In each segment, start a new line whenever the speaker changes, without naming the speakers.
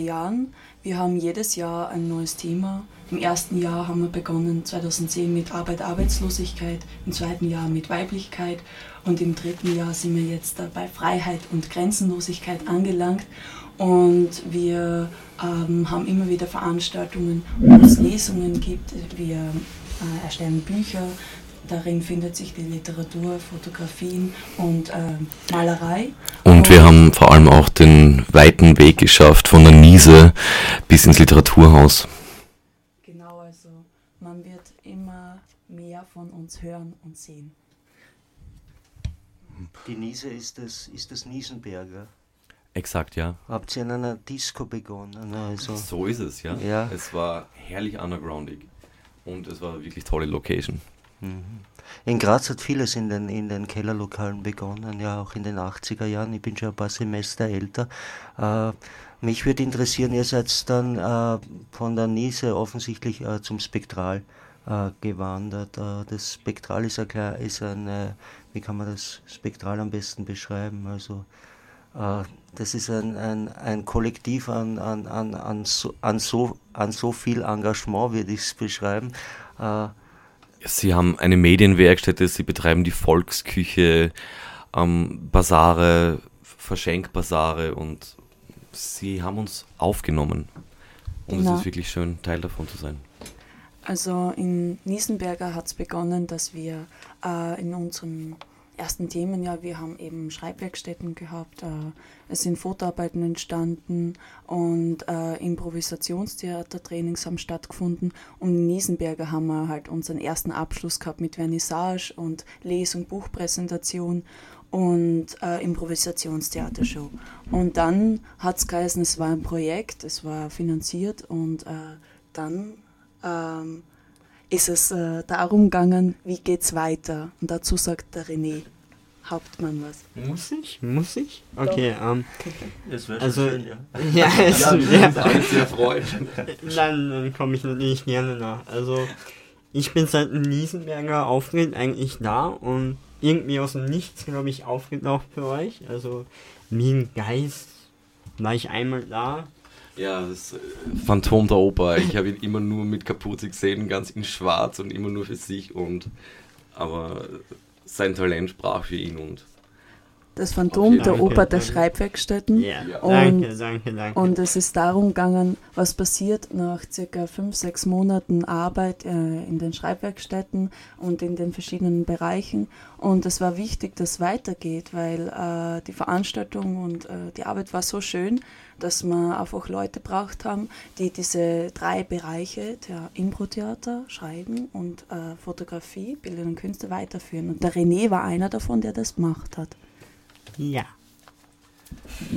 Jahren. Wir haben jedes Jahr ein neues Thema. Im ersten Jahr haben wir begonnen 2010 mit Arbeit, Arbeitslosigkeit, im zweiten Jahr mit Weiblichkeit und im dritten Jahr sind wir jetzt bei Freiheit und Grenzenlosigkeit angelangt. Und wir ähm, haben immer wieder Veranstaltungen, wo es Lesungen gibt. Wir äh, erstellen Bücher, Darin findet sich die Literatur, Fotografien und äh, Malerei.
Und, und wir haben vor allem auch den weiten Weg geschafft von der Niese bis ins Literaturhaus.
Genau, also man wird immer mehr von uns hören und sehen.
Die Niese ist das, ist das Niesenberger.
Exakt, ja.
Habt ihr in einer Disco begonnen? Also
so ist es, ja. ja. Es war herrlich undergroundig und es war wirklich tolle Location.
Mhm. In Graz hat vieles in den, in den Kellerlokalen begonnen, ja auch in den 80er Jahren. Ich bin schon ein paar Semester älter. Äh, mich würde interessieren, ihr seid dann äh, von der Niese offensichtlich äh, zum Spektral äh, gewandert. Äh, das Spektral ist, ein, ist ein, wie kann man das Spektral am besten beschreiben? Also äh, das ist ein, ein, ein Kollektiv an, an, an, an, so, an, so, an so viel Engagement, würde ich es beschreiben.
Sie haben eine Medienwerkstätte, Sie betreiben die Volksküche, ähm, Basare, Verschenkbasare und Sie haben uns aufgenommen. Und genau. es ist wirklich schön, Teil davon zu sein.
Also in Niesenberger hat es begonnen, dass wir äh, in unserem ersten Themen, ja, wir haben eben Schreibwerkstätten gehabt, äh, es sind Fotoarbeiten entstanden und äh, Improvisationstheatertrainings haben stattgefunden. Und in Niesenberger haben wir halt unseren ersten Abschluss gehabt mit Vernissage und Les- und Buchpräsentation und äh, Improvisationstheatershow. Und dann hat es geheißen, es war ein Projekt, es war finanziert und äh, dann ähm, ist es äh, darum gegangen, wie geht es weiter. Und dazu sagt der René Hauptmann was.
Muss ich? Muss ich? Okay, ähm.
Das wäre also, schön, ja.
Ja, es ja,
alle sehr freuen.
Dann, dann komme ich natürlich gerne nach. Also, ich bin seit dem Liesenberger Auftritt eigentlich da und irgendwie aus dem Nichts, glaube ich, aufgetaucht für euch. Also, wie ein Geist war ich einmal da,
ja, das äh, Phantom der Oper. Ich habe ihn immer nur mit Kapuze gesehen, ganz in schwarz und immer nur für sich. Und, aber sein Talent sprach für ihn und
das Phantom der Oper der Schreibwerkstätten.
Ja. Und, danke, danke, danke.
Und es ist darum gegangen, was passiert nach circa fünf, sechs Monaten Arbeit äh, in den Schreibwerkstätten und in den verschiedenen Bereichen. Und es war wichtig, dass es weitergeht, weil äh, die Veranstaltung und äh, die Arbeit war so schön, dass wir einfach Leute braucht haben, die diese drei Bereiche, der Impro-Theater, Schreiben und äh, Fotografie, Bildende und Künste weiterführen. Und der René war einer davon, der das gemacht hat.
Ja.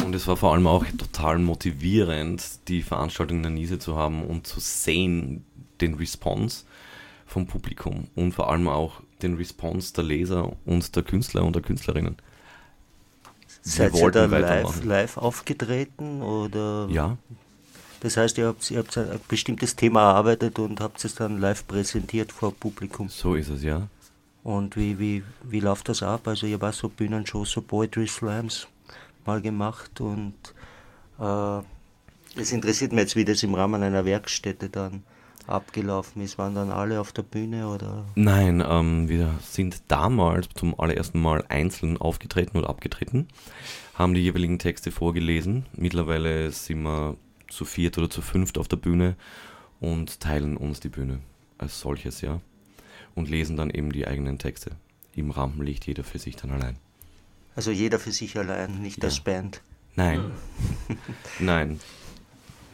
Und es war vor allem auch total motivierend, die Veranstaltung in der Niese zu haben und zu sehen, den Response vom Publikum und vor allem auch den Response der Leser und der Künstler und der Künstlerinnen.
Seid ihr da live, live aufgetreten oder?
Ja.
Das heißt, ihr habt, ihr habt ein bestimmtes Thema erarbeitet und habt es dann live präsentiert vor Publikum.
So ist es, ja.
Und wie, wie, wie läuft das ab? Also ich habe so Bühnenshows, so Poetry Slams mal gemacht und äh, es interessiert mich jetzt, wie das im Rahmen einer Werkstätte dann abgelaufen ist. Waren dann alle auf der Bühne oder?
Nein, ähm, wir sind damals zum allerersten Mal einzeln aufgetreten oder abgetreten, haben die jeweiligen Texte vorgelesen. Mittlerweile sind wir zu viert oder zu fünft auf der Bühne und teilen uns die Bühne als solches, ja und lesen dann eben die eigenen Texte. Im Rampenlicht jeder für sich dann allein.
Also jeder für sich allein, nicht ja. als Band.
Nein. Nein.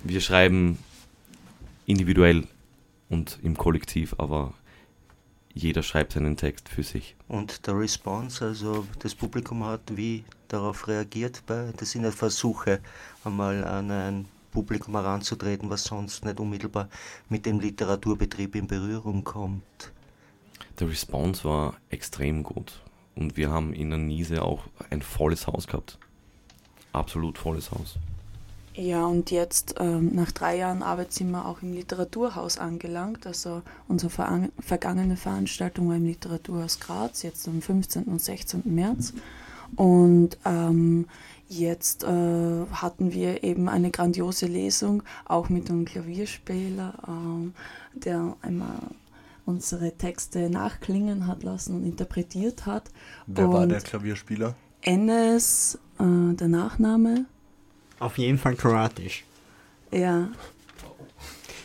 Wir schreiben individuell und im Kollektiv, aber jeder schreibt seinen Text für sich.
Und der Response, also das Publikum hat wie darauf reagiert, bei, das sind ja Versuche, einmal an ein Publikum heranzutreten, was sonst nicht unmittelbar mit dem Literaturbetrieb in Berührung kommt.
Der Response war extrem gut. Und wir haben in der Niese auch ein volles Haus gehabt. Absolut volles Haus.
Ja, und jetzt ähm, nach drei Jahren Arbeit sind wir auch im Literaturhaus angelangt. Also unsere ver vergangene Veranstaltung war im Literaturhaus Graz, jetzt am 15. und 16. März. Und ähm, jetzt äh, hatten wir eben eine grandiose Lesung, auch mit einem Klavierspieler, äh, der einmal unsere Texte nachklingen hat lassen und interpretiert hat.
Wer
und
war der Klavierspieler?
Enes, äh, der Nachname.
Auf jeden Fall kroatisch.
Ja.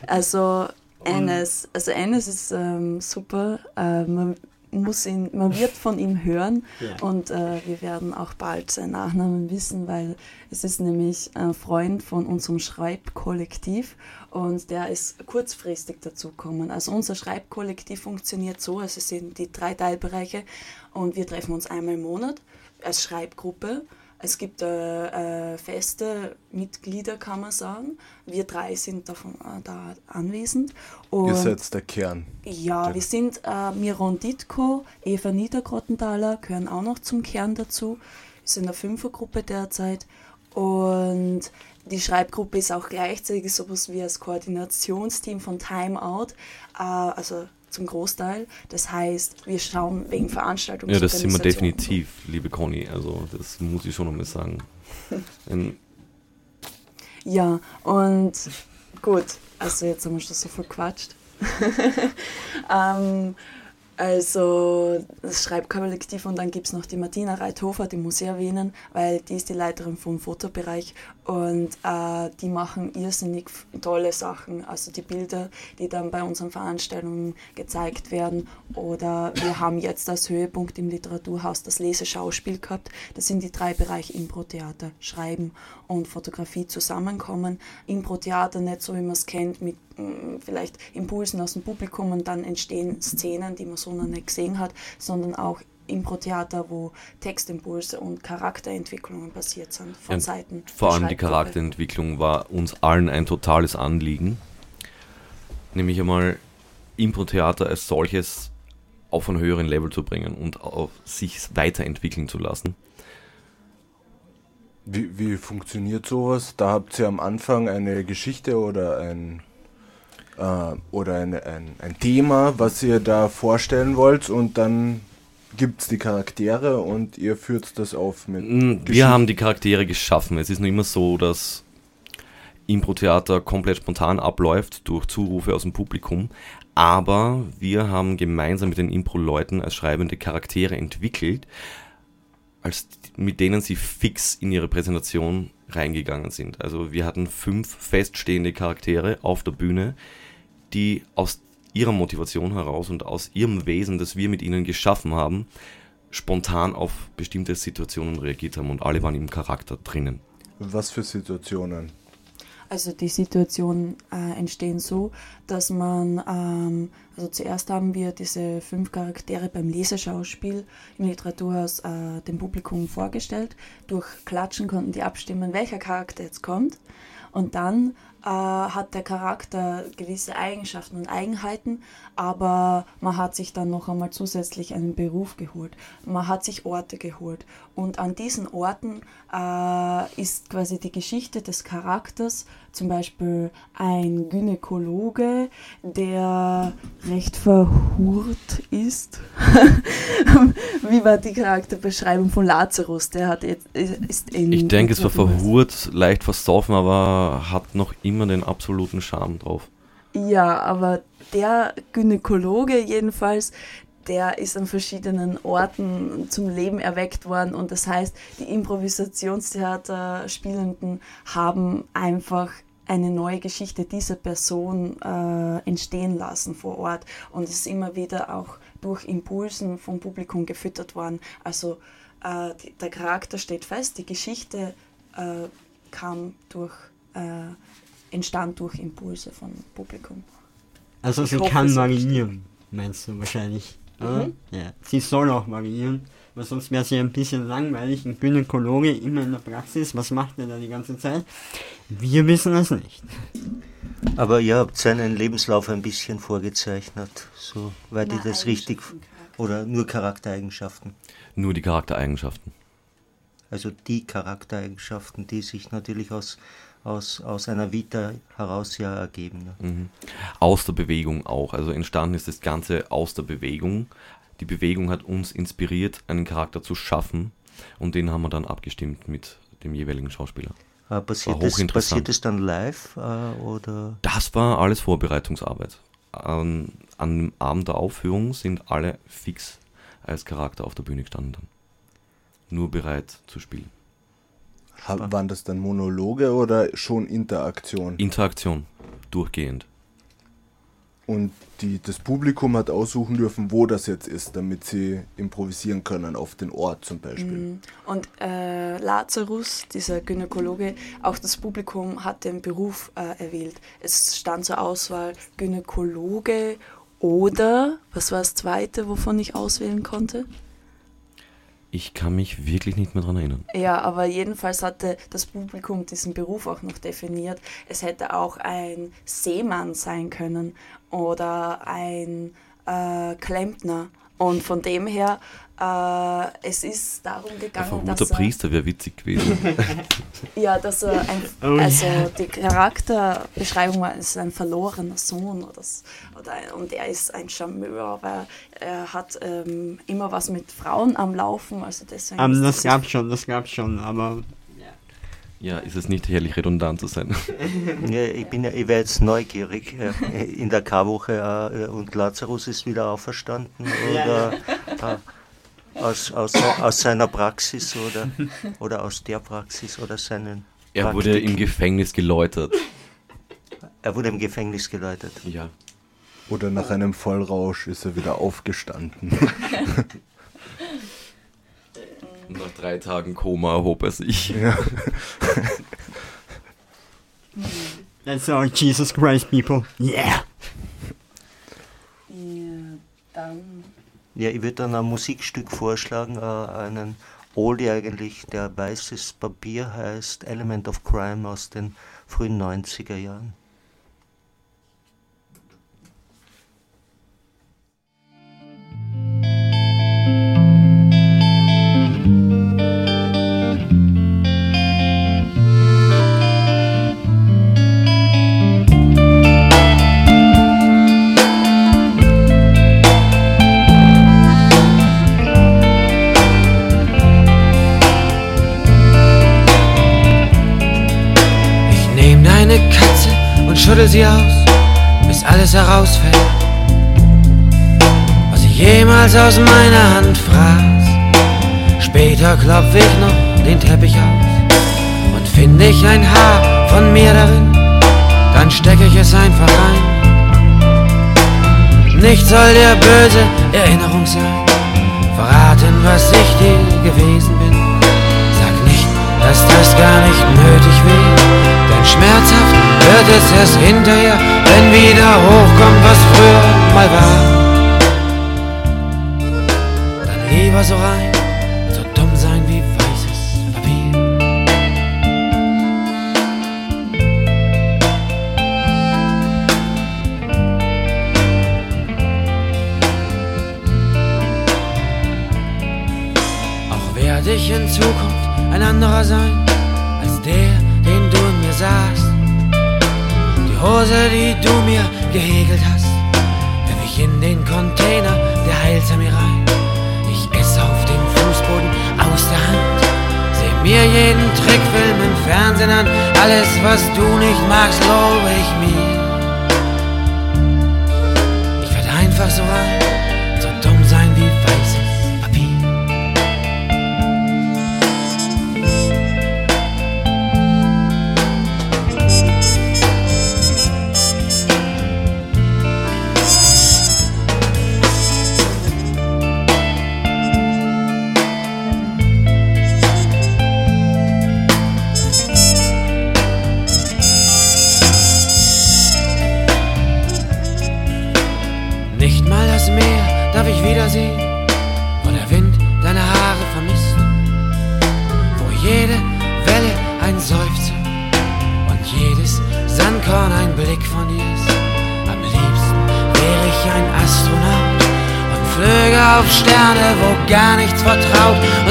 Also Enes, also Enes ist ähm, super. Äh, man muss ihn, man wird von ihm hören
Ja.
und äh, wir werden auch bald seinen Nachnamen wissen, weil es ist nämlich ein Freund von unserem Schreibkollektiv und der ist kurzfristig dazugekommen. Also unser Schreibkollektiv funktioniert so, also es sind die drei Teilbereiche und wir treffen uns einmal im Monat als Schreibgruppe. Es gibt äh, äh, feste Mitglieder, kann man sagen. Wir drei sind davon, äh, da anwesend. Und
Ihr seid der Kern.
ja, wir sind äh, Miron Ditko, Eva Niedergrottenthaler gehören auch noch zum Kern dazu. Wir sind eine Fünfergruppe derzeit und die Schreibgruppe ist auch gleichzeitig sowas wie das Koordinationsteam von Timeout, äh, also zum Großteil. Das heißt, wir schauen wegen Veranstaltungen.
Ja, das sind wir definitiv, liebe Conny. Also das muss ich schon einmal sagen. Ähm,
Ja, und gut, also jetzt haben wir schon so viel gequatscht. ähm, also das Schreibkollektiv und dann gibt es noch die Martina Reithofer, die muss ich erwähnen, weil die ist die Leiterin vom Fotobereich und äh, die machen irrsinnig tolle Sachen. Also die Bilder, die dann bei unseren Veranstaltungen gezeigt werden. Oder wir haben jetzt als Höhepunkt im Literaturhaus das Leseschauspiel gehabt. Das sind die drei Bereiche Impro-Theater, Schreiben und Fotografie zusammenkommen. Impro-Theater nicht so, wie man es kennt, mit vielleicht Impulsen aus dem Publikum und dann entstehen Szenen, die man so noch nicht gesehen hat, sondern auch Impro-Theater, wo Textimpulse und Charakterentwicklungen passiert sind von
Ja,
Seiten.
Vor allem die. Charakterentwicklung war uns allen ein totales Anliegen. Nämlich einmal Impro-Theater als solches auf einen höheren Level zu bringen und auf sich weiterentwickeln zu lassen.
Wie, wie funktioniert sowas? Da habt ihr am Anfang eine Geschichte oder ein äh, oder eine, ein, ein Thema, was ihr da vorstellen wollt und dann gibt es die Charaktere und ihr führt das auf mit
Mm,
Geschichte.
Wir haben die Charaktere geschaffen. Es ist nur immer so, dass Impro-Theater komplett spontan abläuft durch Zurufe aus dem Publikum. Aber wir haben gemeinsam mit den Impro-Leuten als schreibende Charaktere entwickelt, als mit denen sie fix in ihre Präsentation reingegangen sind. Also wir hatten fünf feststehende Charaktere auf der Bühne, die aus ihrer Motivation heraus und aus ihrem Wesen, das wir mit ihnen geschaffen haben, spontan auf bestimmte Situationen reagiert haben und alle waren im Charakter drinnen.
Was für Situationen?
Also die Situationen äh, entstehen so, dass man, ähm, also zuerst haben wir diese fünf Charaktere beim Leseschauspiel im Literaturhaus äh, dem Publikum vorgestellt. Durch Klatschen konnten die abstimmen, welcher Charakter jetzt kommt. Und dann äh, hat der Charakter gewisse Eigenschaften und Eigenheiten, aber man hat sich dann noch einmal zusätzlich einen Beruf geholt. Man hat sich Orte geholt. Und an diesen Orten äh, ist quasi die Geschichte des Charakters, zum Beispiel ein Gynäkologe, der recht verhurt ist. Wie war die Charakterbeschreibung von Lazarus? Der hat jetzt, ist in
Ich denke, es war verhurt, leicht versoffen, aber hat noch immer den absoluten Charme drauf.
Ja, aber der Gynäkologe jedenfalls, der ist an verschiedenen Orten zum Leben erweckt worden und das heißt, die Improvisationstheater-Spielenden haben einfach eine neue Geschichte dieser Person äh, entstehen lassen vor Ort und es ist immer wieder auch durch Impulsen vom Publikum gefüttert worden. Also äh, die, der Charakter steht fest, die Geschichte äh, kam durch, äh, entstand durch Impulse vom Publikum.
Also
Ich
sie
hoffe,
kann variieren, meinst du wahrscheinlich. Oder?
Mhm.
Ja. Sie soll auch variieren, weil sonst wäre sie ein bisschen langweilig. Ein Gynäkologe immer in der Praxis, was macht er da die ganze Zeit? Wir wissen es nicht.
Aber ihr habt seinen Lebenslauf ein bisschen vorgezeichnet, so weit ich das richtig. Oder nur Charaktereigenschaften.
Nur die Charaktereigenschaften.
Also die Charaktereigenschaften, die sich natürlich aus, aus, aus einer Vita heraus ja ergeben. Ja.
Mhm. Aus der Bewegung auch. Also entstanden ist das Ganze aus der Bewegung. Die Bewegung hat uns inspiriert, einen Charakter zu schaffen und den haben wir dann abgestimmt mit dem jeweiligen Schauspieler.
Äh, passiert, das, passiert das dann live äh, oder?
Das war alles Vorbereitungsarbeit. An, an dem Abend der Aufführung sind alle fix als Charakter auf der Bühne gestanden. Dann. Nur bereit zu spielen.
Ha, waren das dann Monologe oder schon Interaktion?
Interaktion, durchgehend.
Und die, das Publikum hat aussuchen dürfen, wo das jetzt ist, damit sie improvisieren können, auf den Ort zum Beispiel.
Mhm. Und äh, Lazarus, dieser Gynäkologe, auch das Publikum hat den Beruf äh, erwählt. Es stand zur Auswahl Gynäkologe oder, was war das zweite, wovon ich auswählen konnte?
Ich kann mich wirklich nicht mehr daran erinnern.
Ja, aber jedenfalls hatte das Publikum diesen Beruf auch noch definiert. Es hätte auch ein Seemann sein können oder ein äh, Klempner. Und von dem her, äh, es ist darum gegangen,
dass. Der Priester wäre witzig gewesen.
ja, dass er ein, also die Charakterbeschreibung war, es ist ein verlorener Sohn oder, oder und er ist ein Charmeur, weil er hat ähm, immer was mit Frauen am Laufen, also deswegen.
Um, das gab schon, das gab schon, aber
ja, ist es nicht herrlich redundant zu sein?
ja, ich bin ja, ich wäre jetzt neugierig. In der Karwoche äh, und Lazarus ist wieder auferstanden oder äh, aus, aus, aus seiner Praxis oder, oder aus der Praxis oder seinen.
Er Praktik. wurde im Gefängnis geläutert.
Er wurde im Gefängnis geläutert.
Ja.
Oder nach einem Vollrausch ist er wieder aufgestanden.
Und nach drei Tagen Koma erhob er sich. Ja.
That's our Jesus Christ, people. Yeah!
Ja, dann.
Ja, ich würde dann ein Musikstück vorschlagen, äh, einen Oldie eigentlich, der weißes Papier heißt, Element of Crime aus den frühen 90er Jahren.
Schüttel sie aus, bis alles herausfällt, was ich jemals aus meiner Hand fraß. Später klopf ich noch den Teppich aus und finde ich ein Haar von mir darin, dann stecke ich es einfach ein. Nicht soll der böse Erinnerung sein, verraten, was ich dir gewesen bin. Sag nicht, dass das gar nicht nötig wäre, denn schmerzhaft wird es erst hinterher, wenn wieder hochkommt, was früher mal war. Dann lieber so rein, so dumm sein wie weißes Papier. Auch werde ich in Zukunft ein anderer sein, als der, mir sahst. Hose, die du mir gehegelt hast, werf ich in den Container, der heilte rein. Ich esse auf dem Fußboden aus der Hand, seh mir jeden Trickfilm im Fernsehen an. Alles, was du nicht magst, lobe ich mir. Ich werde einfach so rein,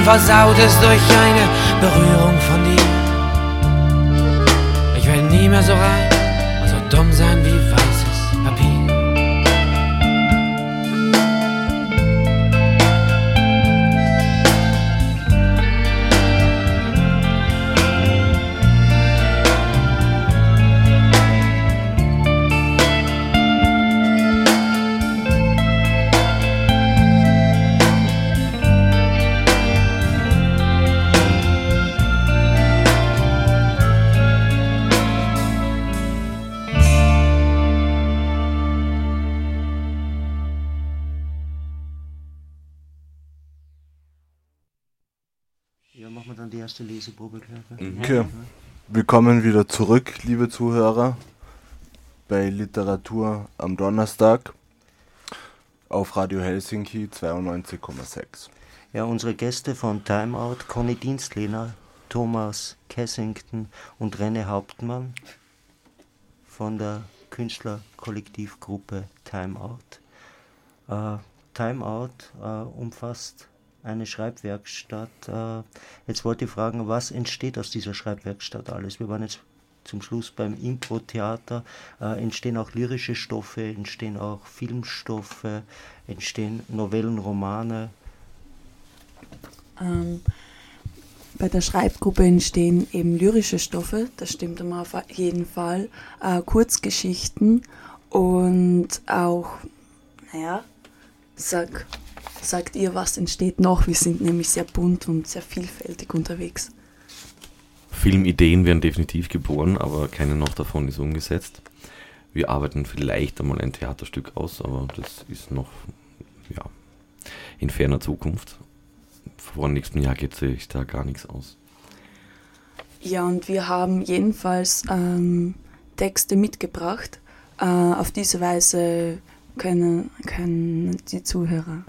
versaut es durch eine Berührung von dir. Ich werde nie mehr so rein und so dumm sein wie
erste Leseprobe gleich.
Mhm.
Okay. Willkommen wieder zurück, liebe Zuhörer, bei Literatur am Donnerstag auf Radio Helsinki 92,6.
Ja, unsere Gäste von Timeout, Conny Dienstlehner, Thomas Kessington und Renne Hauptmann von der Künstlerkollektivgruppe Timeout. Äh, Timeout äh, umfasst eine Schreibwerkstatt. Äh, jetzt wollte ich fragen, was entsteht aus dieser Schreibwerkstatt alles? Wir waren jetzt zum Schluss beim Impro-Theater. Äh, entstehen auch lyrische Stoffe, entstehen auch Filmstoffe, entstehen Novellen, Romane.
Ähm, bei der Schreibgruppe entstehen eben lyrische Stoffe, das stimmt immer auf jeden Fall, äh, Kurzgeschichten und auch, naja, sag, sagt ihr, was entsteht noch? Wir sind nämlich sehr bunt und sehr vielfältig unterwegs.
Filmideen werden definitiv geboren, aber keine noch davon ist umgesetzt. Wir arbeiten vielleicht einmal ein Theaterstück aus, aber das ist noch ja, in ferner Zukunft. Vor nächstem Jahr geht sich da gar nichts aus.
Ja, und wir haben jedenfalls ähm, Texte mitgebracht. Äh, auf diese Weise können, können die Zuhörer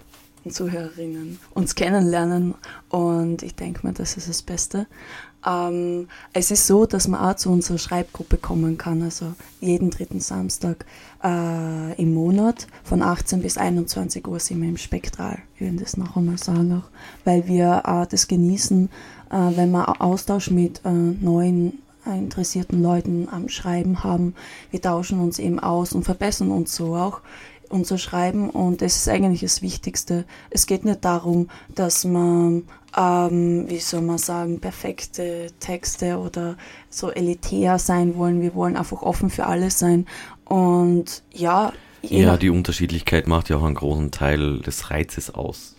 Zuhörerinnen uns kennenlernen und ich denke mal, das ist das Beste. Ähm, es ist so, dass man auch zu unserer Schreibgruppe kommen kann, also jeden dritten Samstag äh, im Monat von 18 bis 21 Uhr sind wir im Spektral. Ich will das noch einmal sagen, auch, weil wir äh, das genießen, äh, wenn wir Austausch mit äh, neuen interessierten Leuten am Schreiben haben. Wir tauschen uns eben aus und verbessern uns so auch unser Schreiben und das ist eigentlich das Wichtigste. Es geht nicht darum, dass man, ähm, wie soll man sagen, perfekte Texte oder so elitär sein wollen. Wir wollen einfach offen für alles sein und ja.
Ja, die Unterschiedlichkeit macht ja auch einen großen Teil des Reizes aus.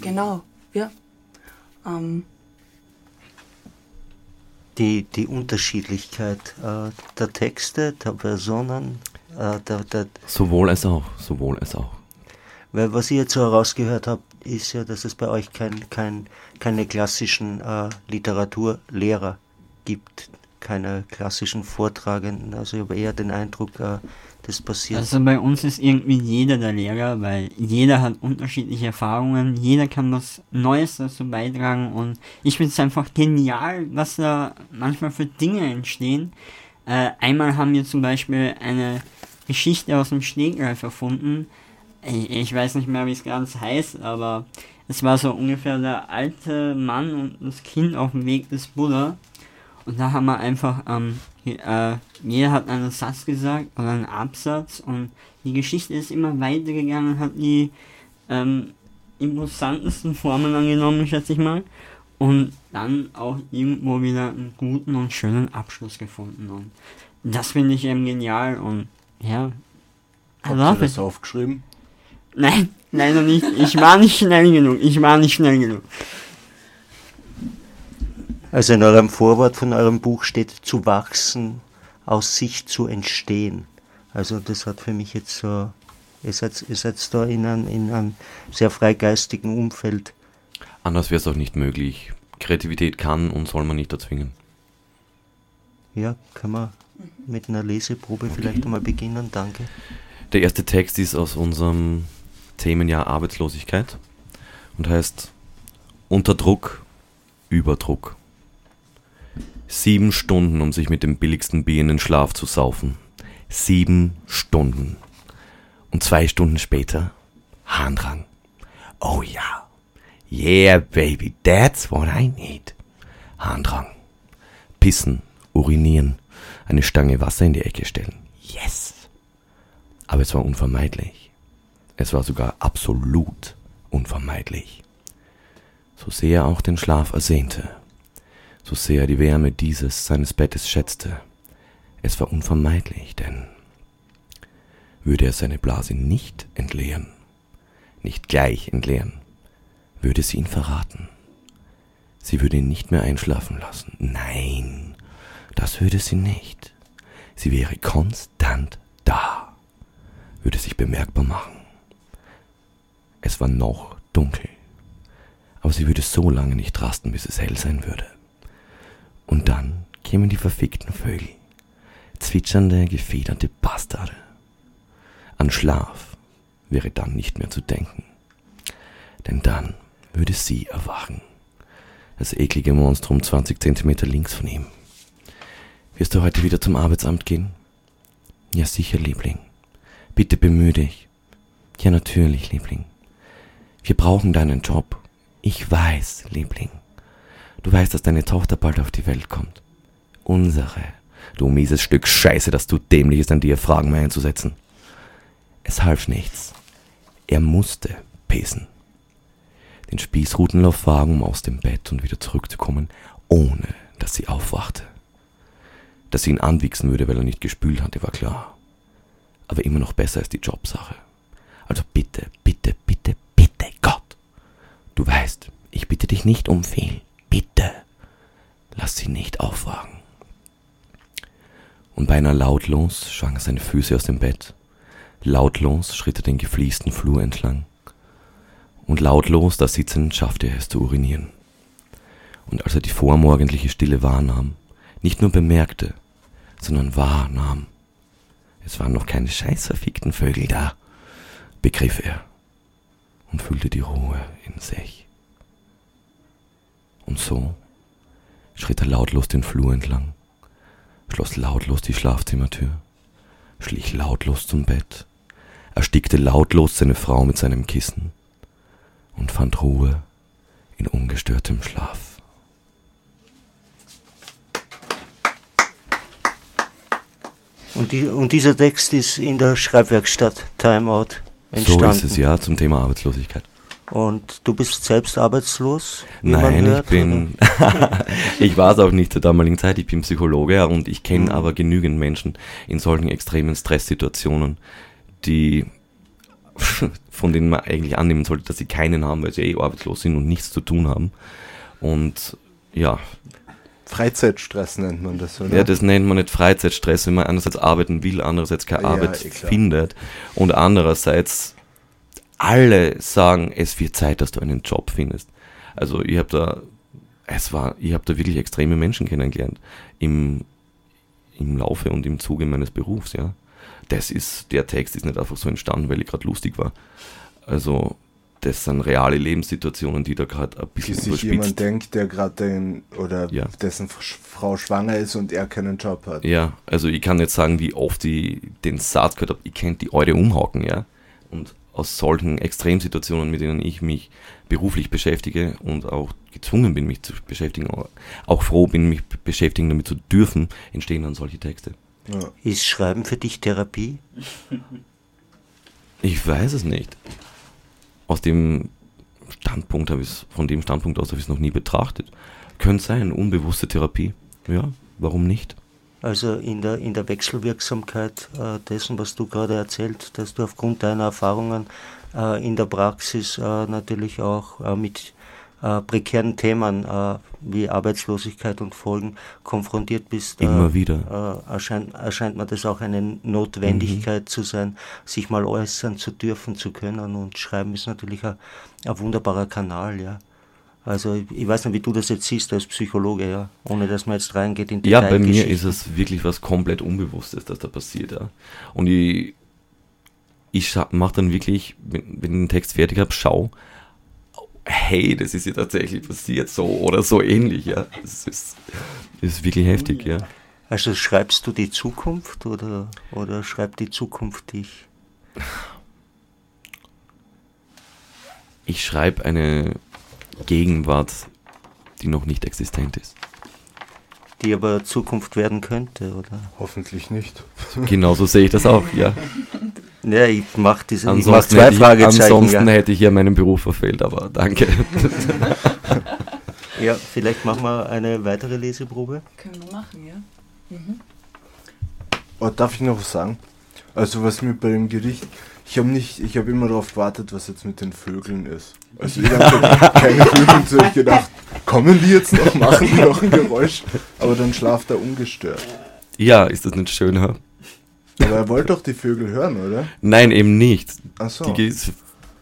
Genau, ja. Ähm,
Die, die Unterschiedlichkeit äh, der Texte, der Personen, äh, der, der,
Sowohl als auch, sowohl als auch.
Weil was ich jetzt so herausgehört habe, ist ja, dass es bei euch kein, kein, keine klassischen äh, Literaturlehrer gibt, keine klassischen Vortragenden. Also ich habe eher den Eindruck, äh, das passiert.
Also bei uns ist irgendwie jeder der Lehrer, weil jeder hat unterschiedliche Erfahrungen, jeder kann was Neues dazu beitragen und ich finde es einfach genial, was da manchmal für Dinge entstehen. Äh, einmal haben wir zum Beispiel eine Geschichte aus dem Stegreif erfunden. Ich, ich weiß nicht mehr, wie es ganz heißt, aber es war so ungefähr der alte Mann und das Kind auf dem Weg des Buddha. Und da haben wir einfach, ähm, äh, jeder hat einen Satz gesagt oder einen Absatz und die Geschichte ist immer weitergegangen, hat die ähm, imposantesten Formen angenommen, schätze ich mal. Und dann auch irgendwo wieder einen guten und schönen Abschluss gefunden. Und das finde ich eben genial und ja.
Habt
love
ihr das aufgeschrieben?
Nein, leider nicht. Ich war nicht schnell genug. Ich war nicht schnell genug.
Also in eurem Vorwort von eurem Buch steht zu wachsen, aus sich zu entstehen. Also das hat für mich jetzt so, ihr seid, ihr seid da in einem, in einem sehr freigeistigen Umfeld.
Anders wäre es auch nicht möglich. Kreativität kann und soll man nicht erzwingen.
Ja, können wir mit einer Leseprobe vielleicht einmal beginnen, danke.
Der erste Text ist aus unserem Themenjahr Arbeitslosigkeit und heißt Unter Druck, Überdruck. Sieben Stunden, um sich mit dem billigsten Bier in den Schlaf zu saufen. Sieben Stunden. Und zwei Stunden später Harndrang. Oh ja. Yeah, baby, that's what I need. Harndrang. Pissen, urinieren, eine Stange Wasser in die Ecke stellen. Yes. Aber es war unvermeidlich. Es war sogar absolut unvermeidlich. So sehr er auch den Schlaf ersehnte, so sehr er die Wärme dieses seines Bettes schätzte, es war unvermeidlich, denn würde er seine Blase nicht entleeren, nicht gleich entleeren, würde sie ihn verraten. Sie würde ihn nicht mehr einschlafen lassen. Nein, das würde sie nicht. Sie wäre konstant da, würde sich bemerkbar machen. Es war noch dunkel, aber sie würde so lange nicht rasten, bis es hell sein würde. Und dann kämen die verfickten Vögel, zwitschernde, gefederte Bastarde. An Schlaf wäre dann nicht mehr zu denken, denn dann würde sie erwachen, das eklige Monstrum 20 Zentimeter links von ihm. Wirst du heute wieder zum Arbeitsamt gehen? Ja, sicher, Liebling. Bitte bemühe dich. Ja, natürlich, Liebling. Wir brauchen deinen Job. Ich weiß, Liebling. Du weißt, dass deine Tochter bald auf die Welt kommt. Unsere. Du mieses Stück Scheiße, dass du dämlich ist, an dir Fragen mehr einzusetzen. Es half nichts. Er musste pesen. Den Spießrutenlauf wagen, um aus dem Bett und wieder zurückzukommen, ohne dass sie aufwachte. Dass sie ihn anwichsen würde, weil er nicht gespült hatte, war klar. Aber immer noch besser als die Jobsache. Also bitte, bitte, bitte, bitte, Gott. Du weißt, ich bitte dich nicht um viel. Bitte, lass sie nicht aufwagen. Und beinahe lautlos schwang er seine Füße aus dem Bett. Lautlos schritt er den gefliesten Flur entlang. Und lautlos da sitzend schaffte er es zu urinieren. Und als er die vormorgendliche Stille wahrnahm, nicht nur bemerkte, sondern wahrnahm, es waren noch keine scheißverfickten Vögel da, begriff er und fühlte die Ruhe in sich. Und so schritt er lautlos den Flur entlang, schloss lautlos die Schlafzimmertür, schlich lautlos zum Bett, erstickte lautlos seine Frau mit seinem Kissen und fand Ruhe in ungestörtem Schlaf.
Und, die, und dieser Text ist in der Schreibwerkstatt Timeout entstanden.
So ist es ja zum Thema Arbeitslosigkeit.
Und du bist selbst arbeitslos?
Nein,
hört,
ich bin. ich war es auch nicht zur damaligen Zeit. Ich bin Psychologe und ich kenne
Mhm.
aber genügend Menschen in solchen extremen Stresssituationen, die von denen man eigentlich annehmen sollte, dass sie keinen haben, weil sie eh arbeitslos sind und nichts zu tun haben. Und ja,
Freizeitstress nennt man das, oder?
ja, das nennt man nicht Freizeitstress, wenn man einerseits arbeiten will, andererseits keine
Ja,
Arbeit
eh
findet und andererseits alle sagen, es wird Zeit, dass du einen Job findest. Also ich habe da, es war, ich habe da wirklich extreme Menschen kennengelernt im, im Laufe und im Zuge meines Berufs, ja. Das ist, der Text ist nicht einfach so entstanden, weil ich gerade lustig war. Also das sind reale Lebenssituationen, die da gerade ein
Wie
bisschen
sich jemand denkt, der gerade den oder
Ja.
dessen Frau schwanger ist und er keinen Job hat.
Ja, also ich kann nicht sagen, wie oft ich den Satz gehört habe, ich könnte die Eure umhaken, ja. Und aus solchen Extremsituationen, mit denen ich mich beruflich beschäftige und auch gezwungen bin, mich zu beschäftigen, auch- auch froh bin, mich beschäftigen damit zu dürfen, entstehen dann solche Texte.
Ja.
Ist Schreiben für dich Therapie?
Ich weiß es nicht. Aus dem Standpunkt habe ich von dem Standpunkt aus habe ich es noch nie betrachtet. Könnte sein, unbewusste Therapie. Ja, warum nicht?
Also in der, in der Wechselwirksamkeit äh, dessen, was du gerade erzählt, dass du aufgrund deiner Erfahrungen äh, in der Praxis äh, natürlich auch äh, mit äh, prekären Themen äh, wie Arbeitslosigkeit und Folgen konfrontiert bist.
Immer
äh,
wieder.
Äh, erscheint, erscheint mir das auch eine Notwendigkeit zu sein, sich mal äußern zu dürfen, zu können. Und Schreiben ist natürlich ein, ein wunderbarer Kanal, ja. Also ich, ich weiß nicht, wie du das jetzt siehst als Psychologe, ja, ohne dass man jetzt reingeht in
Ja, bei mir ist es wirklich was komplett Unbewusstes, das da passiert. Ja. Und ich, ich mache dann wirklich, wenn, wenn ich den Text fertig habe, schau, hey, das ist ja tatsächlich passiert, so oder so ähnlich. Ja. Das ist, das ist wirklich heftig, ja.
Also schreibst du die Zukunft oder, oder schreibt die Zukunft dich?
Ich schreibe eine Gegenwart, die noch nicht existent ist.
Die aber Zukunft werden könnte, oder?
Hoffentlich nicht.
Genauso sehe ich das auch, ja.
Ja, ich mache diese ich mach
Ansonsten,
zwei
hätte ich,
Fragezeichen.
ansonsten
Ja.
hätte ich ja meinen Beruf verfehlt, aber danke.
ja, vielleicht machen wir eine weitere Leseprobe.
Können wir machen, ja?
Oh, darf ich noch was sagen? Also was mir bei dem Gericht, ich habe nicht, ich habe immer darauf gewartet, was jetzt mit den Vögeln ist. Also ich habe keine Vögel zu euch gedacht, kommen die jetzt noch, machen die noch ein Geräusch? Aber dann schlaft er ungestört.
Ja, ist das nicht schön, ha?
Aber er wollte doch die Vögel hören, oder?
Nein, eben nicht.
Ach so.
Die,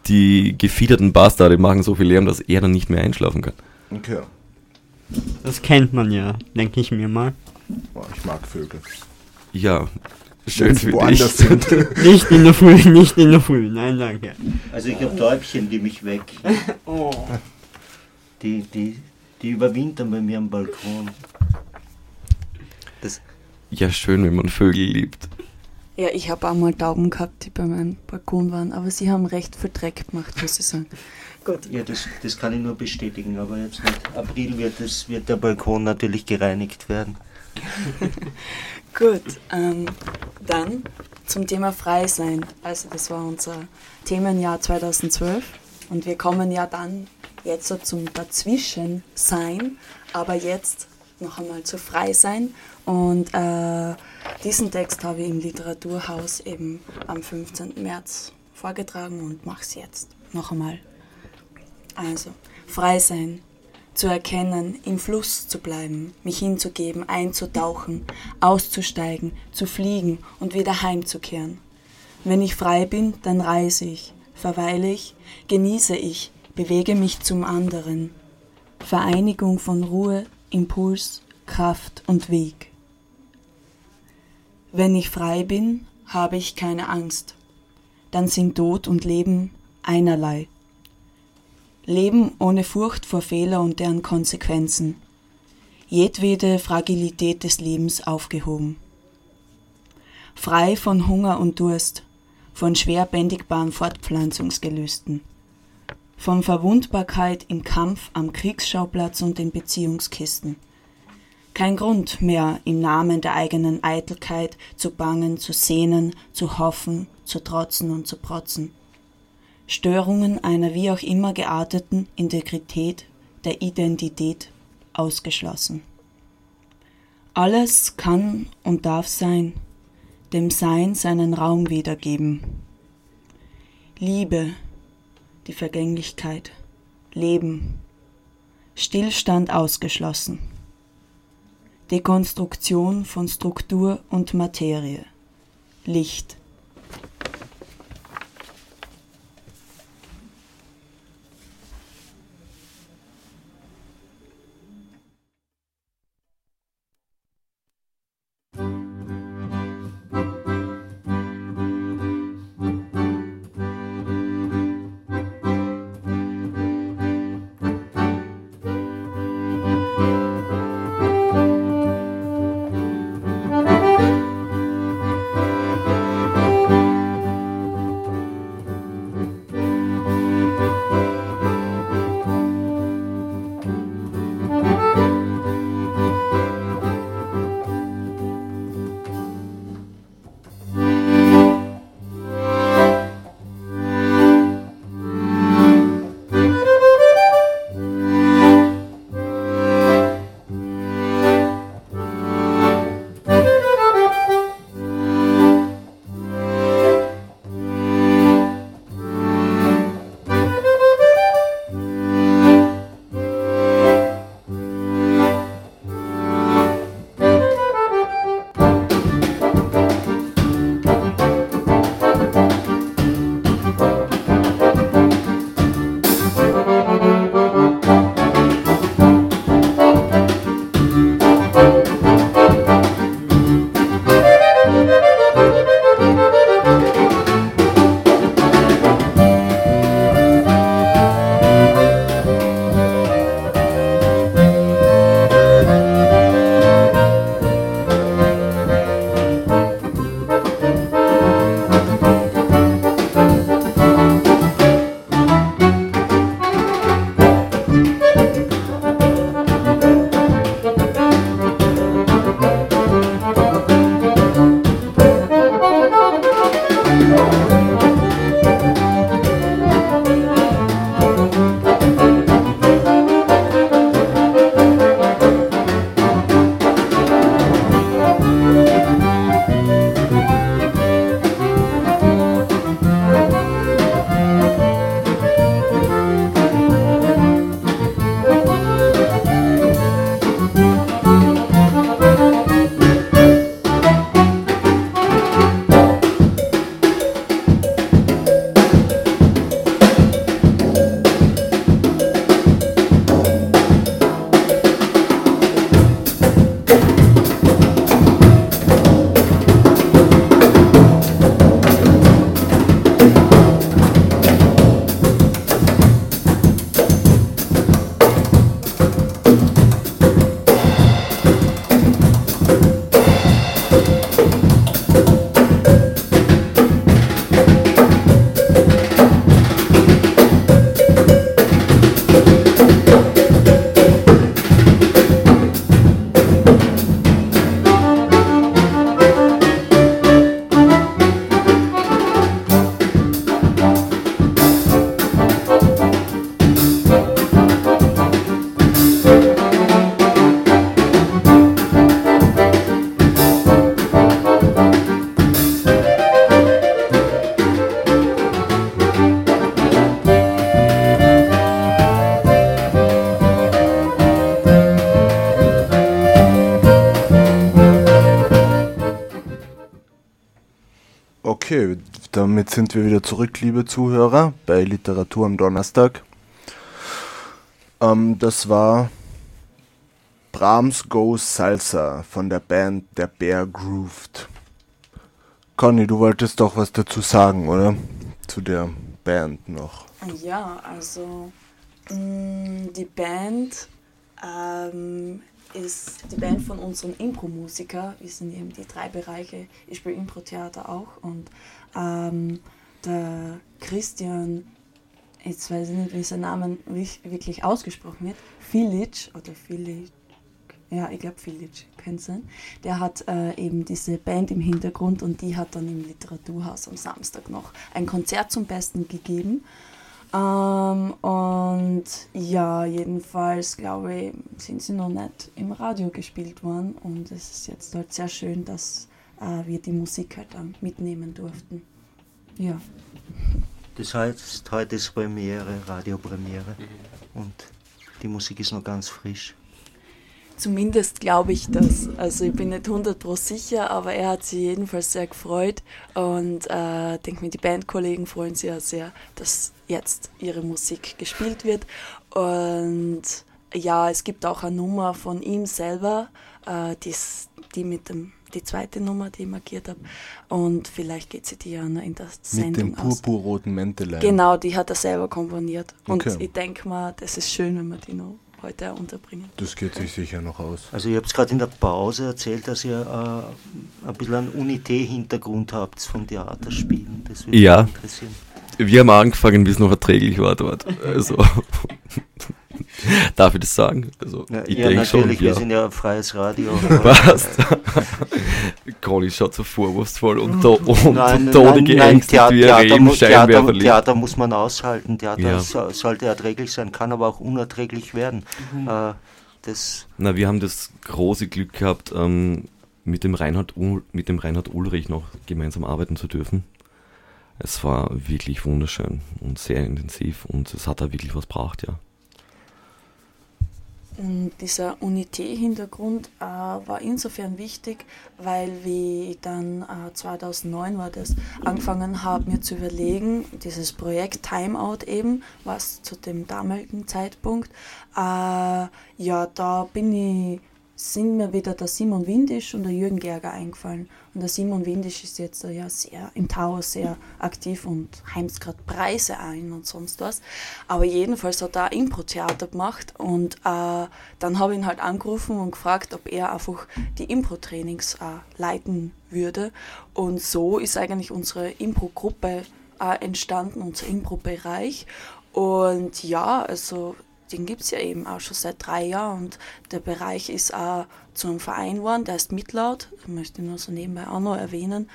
die gefiederten Bastarde machen so viel Lärm, dass er dann nicht mehr einschlafen kann.
Okay.
Das kennt man ja, denke ich mir mal.
Boah, ich mag Vögel.
Ja, schön für
woanders
dich.
sind.
Nicht in der Früh, nicht in der Früh, nein, danke.
Also ich habe Täubchen, die mich wecken.
Oh.
Die, die, die überwintern bei mir am Balkon. Das,
Ja, schön, wenn man Vögel liebt.
Ja, ich habe auch mal Tauben gehabt, die bei meinem Balkon waren, aber sie haben recht viel Dreck gemacht, muss ich sagen. Gut.
ja, das, das kann ich nur bestätigen, aber jetzt mit April wird, das, wird der Balkon natürlich gereinigt werden.
Gut, ähm, dann zum Thema Frei sein. Also das war unser Themenjahr 2012 und wir kommen ja dann jetzt so zum Dazwischensein, aber jetzt noch einmal zu Frei sein. Und äh, diesen Text habe ich im Literaturhaus eben am 15. März vorgetragen und mache es jetzt noch einmal. Also, frei sein, zu erkennen, im Fluss zu bleiben, mich hinzugeben, einzutauchen, auszusteigen, zu fliegen und wieder heimzukehren. Wenn ich frei bin, dann reise ich, verweile ich, genieße ich, bewege mich zum anderen. Vereinigung von Ruhe, Impuls, Kraft und Weg. Wenn ich frei bin, habe ich keine Angst. Dann sind Tod und Leben einerlei. Leben ohne Furcht vor Fehler und deren Konsequenzen. Jedwede Fragilität des Lebens aufgehoben. Frei von Hunger und Durst, von schwer bändigbaren Fortpflanzungsgelüsten, von Verwundbarkeit im Kampf am Kriegsschauplatz und in Beziehungskisten. Kein Grund mehr, im Namen der eigenen Eitelkeit zu bangen, zu sehnen, zu hoffen, zu trotzen und zu protzen. Störungen einer wie auch immer gearteten Integrität der Identität ausgeschlossen. Alles kann und darf sein, dem Sein seinen Raum wiedergeben. Liebe, die Vergänglichkeit, Leben, Stillstand ausgeschlossen. Dekonstruktion von Struktur und Materie, Licht.
Damit sind wir wieder zurück, liebe Zuhörer, bei Literatur am Donnerstag. Ähm, das war Brahms Goes Salsa von der Band Der Bear Grooved. Conny, du wolltest doch was dazu sagen, oder? Zu der Band noch.
Ja, also mh, die Band ähm, ist die Band von unseren Impro-Musiker. Wir sind eben die drei Bereiche. Ich spiele Impro-Theater auch und ähm, der Christian, jetzt weiß ich nicht, wie sein Name wirklich ausgesprochen wird, Filic oder Filic, ja, ich glaube Filic, könnte sein. Der hat äh, eben diese Band im Hintergrund und die hat dann im Literaturhaus am Samstag noch ein Konzert zum Besten gegeben. Ähm, und ja, jedenfalls glaube ich, sind sie noch nicht im Radio gespielt worden und es ist jetzt halt sehr schön, dass äh, wir die Musik halt dann mitnehmen durften. Ja.
Das heißt, heute ist Premiere, Radiopremiere und die Musik ist noch ganz frisch.
Zumindest glaube ich das. Also ich bin nicht 100% sicher, aber er hat sich jedenfalls sehr gefreut und äh, denke mir, die Bandkollegen freuen sich ja sehr, dass jetzt ihre Musik gespielt wird. Und ja, es gibt auch eine Nummer von ihm selber, äh, die, die mit dem die zweite Nummer, die ich markiert habe. Und vielleicht geht sie die ja noch in der Sendung
Mit dem purpurroten Mäntelein.
Genau, die hat er selber komponiert. Und okay. ich denke mal, das ist schön, wenn wir die noch heute unterbringen.
Das geht sich sicher noch aus.
Also ihr habt gerade in der Pause erzählt, dass ihr äh, ein bisschen einen Unité-Hintergrund habt vom Theaterspielen.
Das würde ja. mich interessieren. Wir haben angefangen, bis es noch erträglich war dort. Also Darf ich das sagen?
Also, ja, ich ja natürlich, schon, wir ja. sind ja ein freies Radio.
Passt. Conny schaut so vorwurfsvoll und, to und
nein, Tode geängstigt Theater, wie er Theater, Theater, Theater, muss man aushalten. Theater ja. so, sollte erträglich sein, kann aber auch unerträglich werden. Mhm. Äh,
das Na, wir haben das große Glück gehabt, ähm, mit, dem Reinhard, mit dem Reinhard Ulrich noch gemeinsam arbeiten zu dürfen. Es war wirklich wunderschön und sehr intensiv und es hat da wirklich was gebracht, ja.
Und dieser Unité-Hintergrund äh, war insofern wichtig, weil wie dann äh, 2009 war das, angefangen habe, mir zu überlegen, dieses Projekt Timeout eben, was zu dem damaligen Zeitpunkt, äh, ja, da bin ich sind mir wieder der Simon Windisch und der Jürgen Gerger eingefallen. Und der Simon Windisch ist jetzt ja sehr im Tower sehr aktiv und heimst gerade Preise ein und sonst was. Aber jedenfalls hat er Impro-Theater gemacht und äh, dann habe ich ihn halt angerufen und gefragt, ob er einfach die Impro-Trainings äh, leiten würde. Und so ist eigentlich unsere Impro-Gruppe äh, entstanden, unser Impro-Bereich. Und ja, also den gibt es ja eben auch schon seit drei Jahren. Und der Bereich ist auch zu einem Verein geworden, der ist Mitlaut, das möchte ich nur so nebenbei auch noch erwähnen,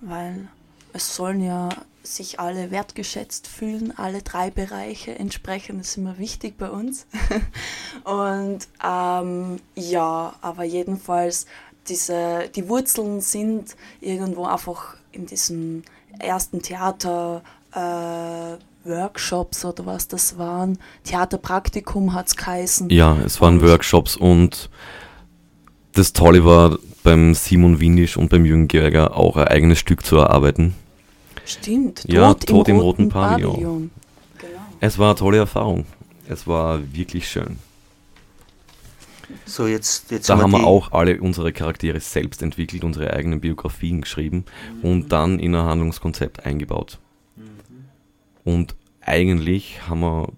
weil es sollen ja sich alle wertgeschätzt fühlen, alle drei Bereiche entsprechend, das ist immer wichtig bei uns. und ähm, ja, aber jedenfalls, diese, die Wurzeln sind irgendwo einfach in diesem ersten Theater, äh, Workshops oder was das waren. Theaterpraktikum hat es geheißen.
Ja, es waren und Workshops und das Tolle war beim Simon Windisch und beim Jürgen Gerger auch ein eigenes Stück zu erarbeiten.
Stimmt,
ja, Tod, Tod im, im, roten, roten Pavillon. Pavillon. Genau. Es war eine tolle Erfahrung. Es war wirklich schön.
So, jetzt, jetzt
da haben wir auch alle unsere Charaktere selbst entwickelt, unsere eigenen Biografien geschrieben mhm. und dann in ein Handlungskonzept eingebaut. Und eigentlich haben wir,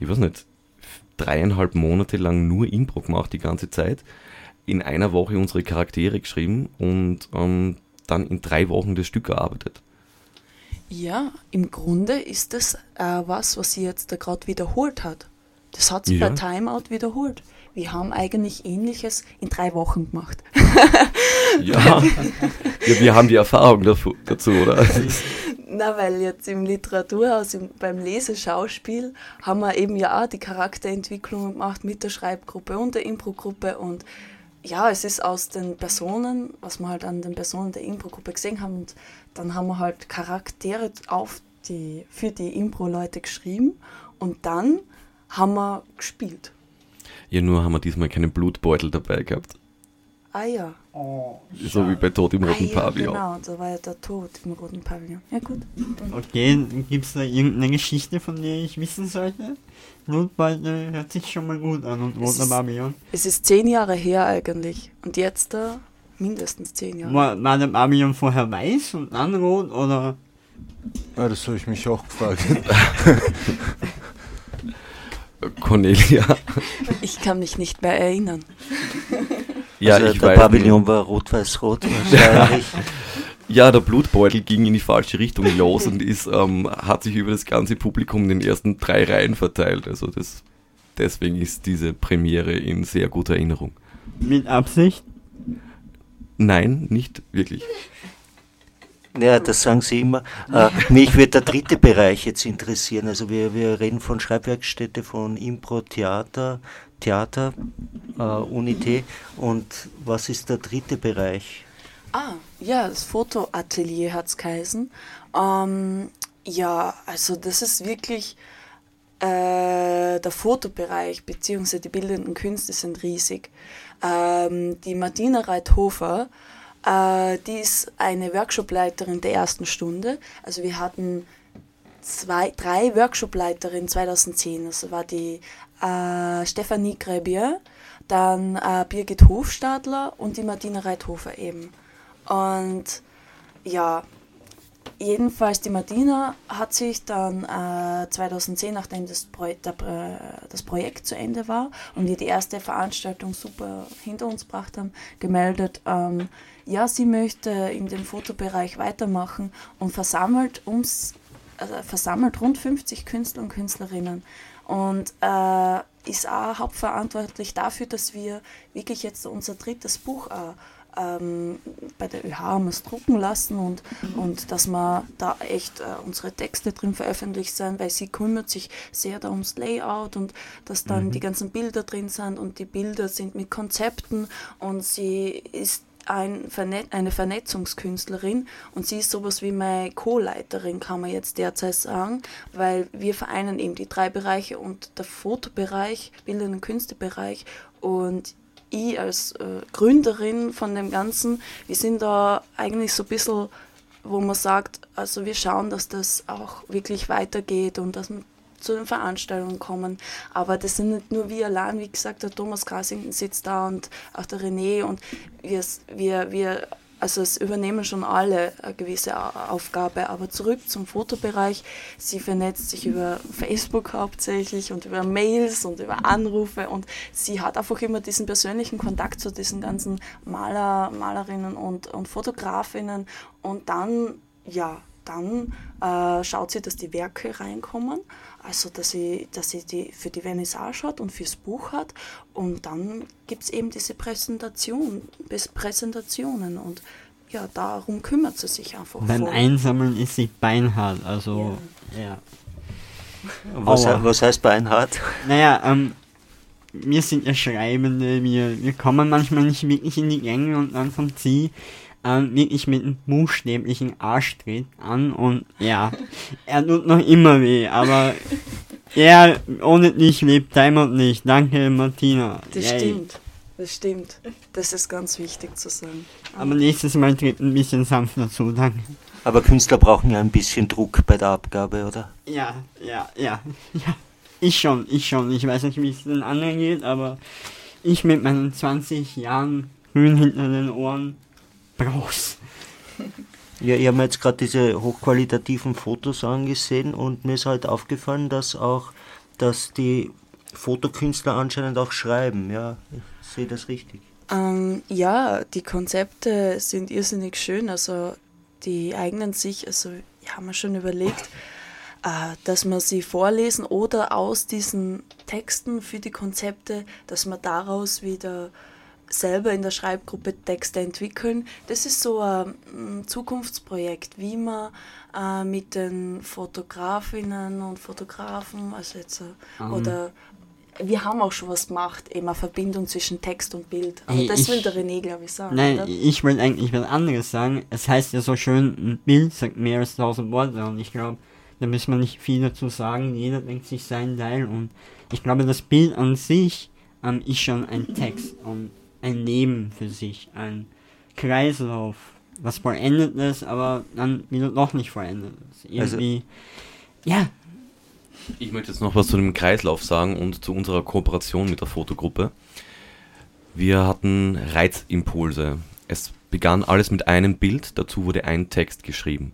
ich weiß nicht, dreieinhalb Monate lang nur Impro gemacht, die ganze Zeit. In einer Woche unsere Charaktere geschrieben und ähm, dann in drei Wochen das Stück erarbeitet.
Ja, im Grunde ist das äh, was, was sie jetzt da gerade wiederholt hat. Das hat sie ja. bei Timeout wiederholt. Wir haben eigentlich Ähnliches in drei Wochen gemacht.
ja. ja, wir haben die Erfahrung dazu, oder?
Na, weil jetzt im Literaturhaus, im, beim Leseschauspiel, haben wir eben ja auch die Charakterentwicklung gemacht mit der Schreibgruppe und der Improgruppe und ja, es ist aus den Personen, was wir halt an den Personen der Impro-Gruppe gesehen haben, und dann haben wir halt Charaktere auf die, für die Impro-Leute geschrieben und dann haben wir gespielt.
Ja, nur haben wir diesmal keinen Blutbeutel dabei gehabt.
Ah ja.
Oh,
So wie bei Tod im
Ah
Roten
ja,
Pavillon.
genau, da war ja der Tod im Roten Pavillon. Ja gut.
Okay, gibt es da irgendeine Geschichte, von der ich wissen sollte? Blutbeutel hört sich schon mal gut an und
Es
roter
ist-
Babylon.
Es ist zehn Jahre her eigentlich. Und jetzt da mindestens zehn Jahre.
War, war der Babylon vorher weiß und dann rot oder?
Ja, das habe ich mich auch gefragt.
Cornelia.
Ich kann mich nicht mehr erinnern.
Ja,
also
ich
der
weiß.
Pavillon war rot-weiß-rot wahrscheinlich.
Ja, der Blutbeutel ging in die falsche Richtung los und ist, ähm, hat sich über das ganze Publikum in den ersten drei Reihen verteilt. Also das, deswegen ist diese Premiere in sehr guter Erinnerung.
Mit Absicht?
Nein, nicht wirklich.
Ja, das sagen Sie immer. Äh, mich wird der dritte Bereich jetzt interessieren. Also wir, wir reden von Schreibwerkstätte, von Impro, Theater, äh, Unité. Und was ist der dritte Bereich?
Ah, ja, das Fotoatelier hat es geheißen. Ähm, ja, also das ist wirklich äh, der Fotobereich beziehungsweise die bildenden Künste sind riesig. Ähm, die Martina Reithofer, äh, die ist eine Workshopleiterin der ersten Stunde. Also wir hatten zwei, drei Workshopleiterinnen 2010. Das war die äh, Stefanie Grebier, dann äh, Birgit Hofstadler und die Martina Reithofer eben. Und ja, jedenfalls die Martina hat sich dann äh, 2010, nachdem das, Pro der, äh, das Projekt zu Ende war und wir die erste Veranstaltung super hinter uns gebracht haben, gemeldet, ähm, ja, sie möchte in dem Fotobereich weitermachen und versammelt ums also versammelt rund 50 Künstler und Künstlerinnen. Und äh, ist auch hauptverantwortlich dafür, dass wir wirklich jetzt unser drittes Buch äh, ähm, bei der ÖH haben es drucken lassen und, und dass wir da echt äh, unsere Texte drin veröffentlicht sind, weil sie kümmert sich sehr da ums Layout und dass dann die ganzen Bilder drin sind und die Bilder sind mit Konzepten und sie ist ein Vernet eine Vernetzungskünstlerin und sie ist sowas wie meine Co-Leiterin, kann man jetzt derzeit sagen, weil wir vereinen eben die drei Bereiche und der Fotobereich, bildenden Künstebereich und ich als äh, Gründerin von dem Ganzen, wir sind da eigentlich so ein bisschen, wo man sagt, also wir schauen, dass das auch wirklich weitergeht und dass man zu den Veranstaltungen kommen. Aber das sind nicht nur wir allein, wie gesagt, der Thomas Kasington sitzt da und auch der René und wir, wir, wir also es übernehmen schon alle eine gewisse Au- Aufgabe, aber zurück zum Fotobereich. Sie vernetzt sich über Facebook hauptsächlich und über Mails und über Anrufe und sie hat einfach immer diesen persönlichen Kontakt zu diesen ganzen Maler, Malerinnen und, und Fotografinnen und dann, ja, dann äh, schaut sie, dass die Werke reinkommen, also dass sie, dass sie die für die Vernissage hat und fürs Buch hat und dann gibt es eben diese Präsentation, Bis- Präsentationen und ja, darum kümmert sie sich einfach.
Beim
voll.
Einsammeln ist sie beinhart, also ja.
Was,
Aua.
was heißt Beinhard?
Naja, ähm, wir sind ja Schreibende, wir, wir kommen manchmal nicht wirklich in die Gänge und dann kommt sie ähm, wirklich mit einem buchstäblichen Arschtritt an und ja, er tut noch immer weh, aber er ohne dich lebt Heimat nicht. Danke Martina.
Das
Yay.
stimmt, das stimmt. Das ist ganz wichtig zu sagen.
Aber nächstes Mal tritt ein bisschen sanfter zu, danke.
Aber Künstler brauchen ja ein bisschen Druck bei der Abgabe, oder?
Ja, ja, ja, ja. Ich schon, ich schon. Ich weiß nicht, wie es den anderen geht, aber ich mit meinen 20 Jahren grün hinter den Ohren brauch's.
Ja, ich habe mir jetzt gerade diese hochqualitativen Fotos angesehen und mir ist halt aufgefallen, dass auch, dass die Fotokünstler anscheinend auch schreiben. Ja, ich sehe das richtig.
Ähm, ja, die Konzepte sind irrsinnig schön. Also die eignen sich, also ja, haben wir schon überlegt, äh, dass wir sie vorlesen oder aus diesen Texten für die Konzepte, dass wir daraus wieder selber in der Schreibgruppe Texte entwickeln. Das ist so ein mm, Zukunftsprojekt, wie man äh, mit den Fotografinnen und Fotografen, also jetzt, äh,
Ähm.
oder wir haben auch schon was gemacht, eben eine Verbindung zwischen Text und Bild. Aber
Ey,
das
ich-
will der René, glaube ich, sagen.
Nein,
oder?
ich wollte eigentlich was anderes sagen. Es heißt ja so schön, ein Bild sagt mehr als tausend Worte und ich glaube, da müssen wir nicht viel dazu sagen. Jeder denkt sich seinen Teil und ich glaube, das Bild an sich ähm, ist schon ein Text und ein Leben für sich, ein Kreislauf, was vollendet ist, aber dann wieder noch nicht vollendet ist.
Also
Irgendwie, ja,
Ich möchte jetzt noch was zu dem Kreislauf sagen und zu unserer Kooperation mit der Fotogruppe. Wir hatten Reizimpulse. Es begann alles mit einem Bild, dazu wurde ein Text geschrieben.